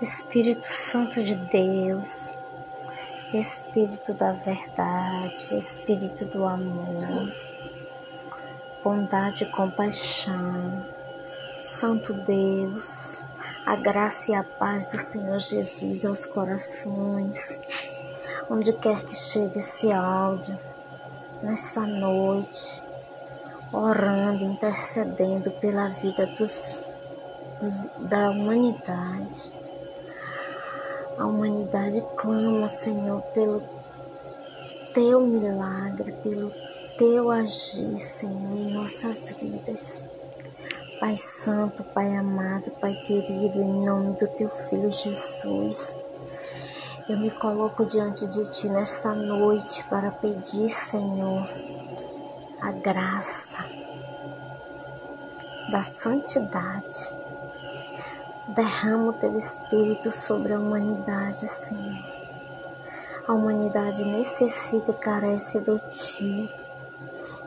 Espírito Santo de Deus, Espírito da verdade, Espírito do amor, bondade e compaixão, Santo Deus, a graça e a paz do Senhor Jesus aos corações, onde quer que chegue esse áudio, nessa noite, orando, intercedendo pela vida dos, dos da humanidade a humanidade clama, Senhor, pelo teu milagre, pelo teu agir, Senhor, em nossas vidas. Pai Santo, Pai amado, Pai querido, em nome do teu Filho Jesus, eu me coloco diante de Ti nesta noite para pedir, Senhor, a graça da santidade Derrama o teu espírito sobre a humanidade, Senhor. A humanidade necessita e carece de ti.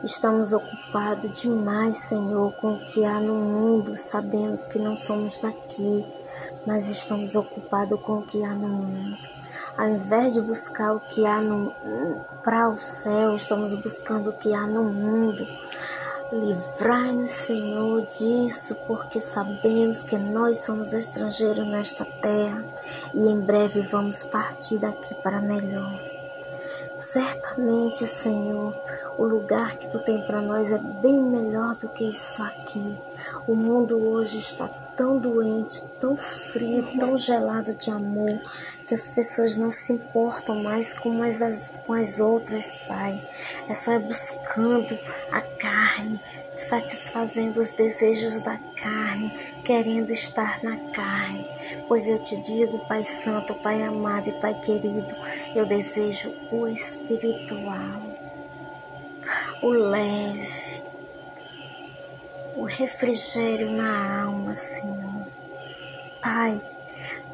Estamos ocupados demais, Senhor, com o que há no mundo. Sabemos que não somos daqui, mas estamos ocupados com o que há no mundo. Ao invés de buscar o que há para o céu, estamos buscando o que há no mundo. Livrai-nos, Senhor, disso, porque sabemos que nós somos estrangeiros nesta terra e em breve vamos partir daqui para melhor. Certamente, Senhor, o lugar que tu tem para nós é bem melhor do que isso aqui. O mundo hoje está tão doente, tão frio, tão gelado de amor, que as pessoas não se importam mais com as, com as outras, Pai. É só buscando a carne, satisfazendo os desejos da carne, querendo estar na carne. Pois eu te digo, Pai Santo, Pai amado e Pai querido, eu desejo o espiritual, o leve, refrigério na alma, Senhor. Pai,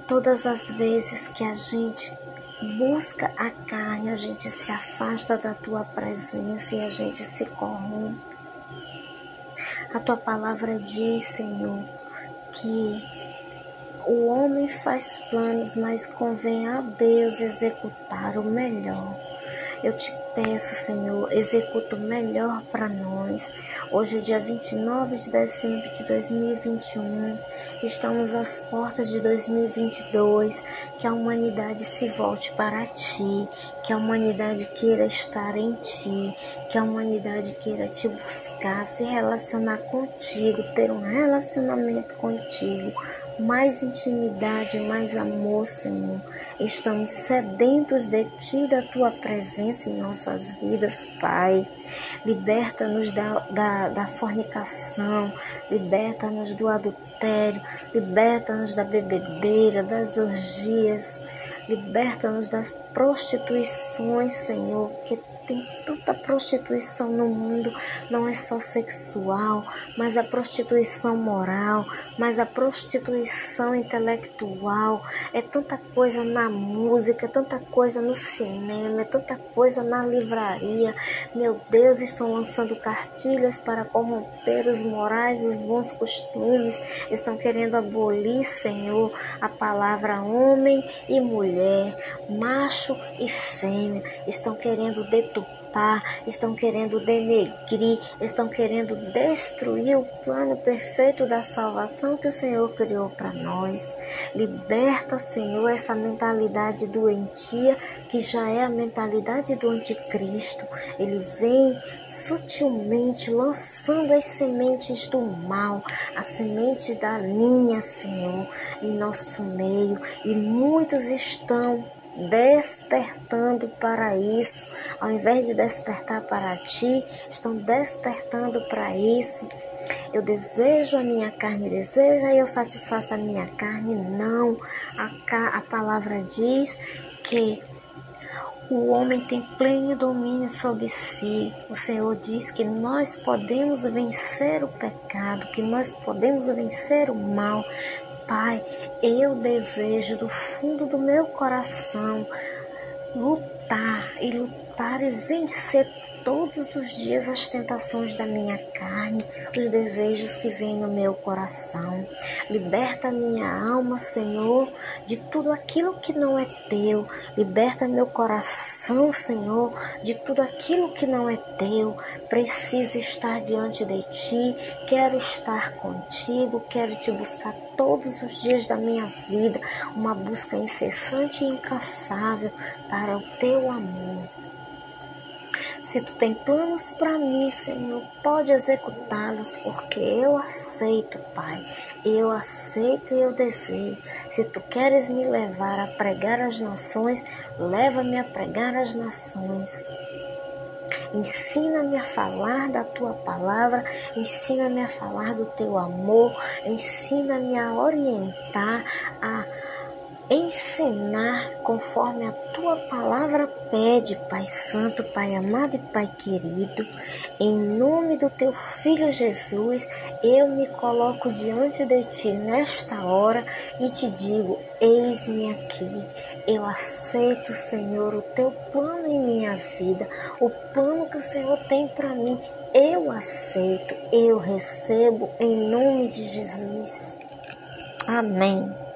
todas as vezes que a gente busca a carne, a gente se afasta da tua presença e a gente se corrompe. A tua palavra diz, Senhor, que o homem faz planos, mas convém a Deus executar o melhor. Eu te peço, Senhor, executa o melhor para nós. Hoje é dia 29 de dezembro de 2021. Estamos às portas de 2022. Que a humanidade se volte para ti. Que a humanidade queira estar em ti. Que a humanidade queira te buscar, se relacionar contigo, ter um relacionamento contigo. Mais intimidade, mais amor, Senhor Estamos sedentos de Ti, da Tua presença em nossas vidas, Pai. Liberta-nos da, da, da fornicação, liberta-nos do adultério, liberta-nos da bebedeira, das orgias, liberta-nos das prostituições, Senhor, que tem tanta prostituição no mundo, não é só sexual, mas a prostituição moral, mas a prostituição intelectual, é tanta coisa na música, é tanta coisa no cinema, é tanta coisa na livraria. Meu Deus, estão lançando cartilhas para corromper os morais, os bons costumes, estão querendo abolir, Senhor, a palavra homem e mulher, macho e fêmea, estão querendo deturpar estão querendo denegrir, estão querendo destruir o plano perfeito da salvação que o Senhor criou para nós. Liberta, Senhor, essa mentalidade doentia que já é a mentalidade do anticristo. Ele vem sutilmente lançando as sementes do mal, as sementes da linha, Senhor, em nosso meio, e muitos estão despertando para isso, ao invés de despertar para ti, estão despertando para isso. Eu desejo a minha carne, deseja e eu satisfaço a minha carne. Não, a, a palavra diz que o homem tem pleno domínio sobre si. O Senhor diz que nós podemos vencer o pecado, que nós podemos vencer o mal. Pai, eu desejo do fundo do meu coração lutar e lutar e vencer todos os dias as tentações da minha carne, os desejos que vêm no meu coração. Liberta minha alma, Senhor, de tudo aquilo que não é teu. Liberta meu coração, Senhor, de tudo aquilo que não é teu. Preciso estar diante de ti, quero estar contigo, quero te buscar todos os dias da minha vida, uma busca incessante e incansável para o teu amor. Se tu tem planos para mim, Senhor, pode executá-los, porque eu aceito, Pai. Eu aceito e eu desejo. Se tu queres me levar a pregar às nações, leva-me a pregar às nações. Ensina-me a falar da tua palavra, ensina-me a falar do teu amor, ensina-me a orientar, a ensinar conforme a tua palavra pede, Pai Santo, Pai amado e Pai querido. Em nome do teu Filho Jesus, eu me coloco diante de ti nesta hora e te digo: eis-me aqui. Eu aceito, Senhor, o teu plano em minha vida, o plano que o Senhor tem para mim. Eu aceito, eu recebo em nome de Jesus. Amém.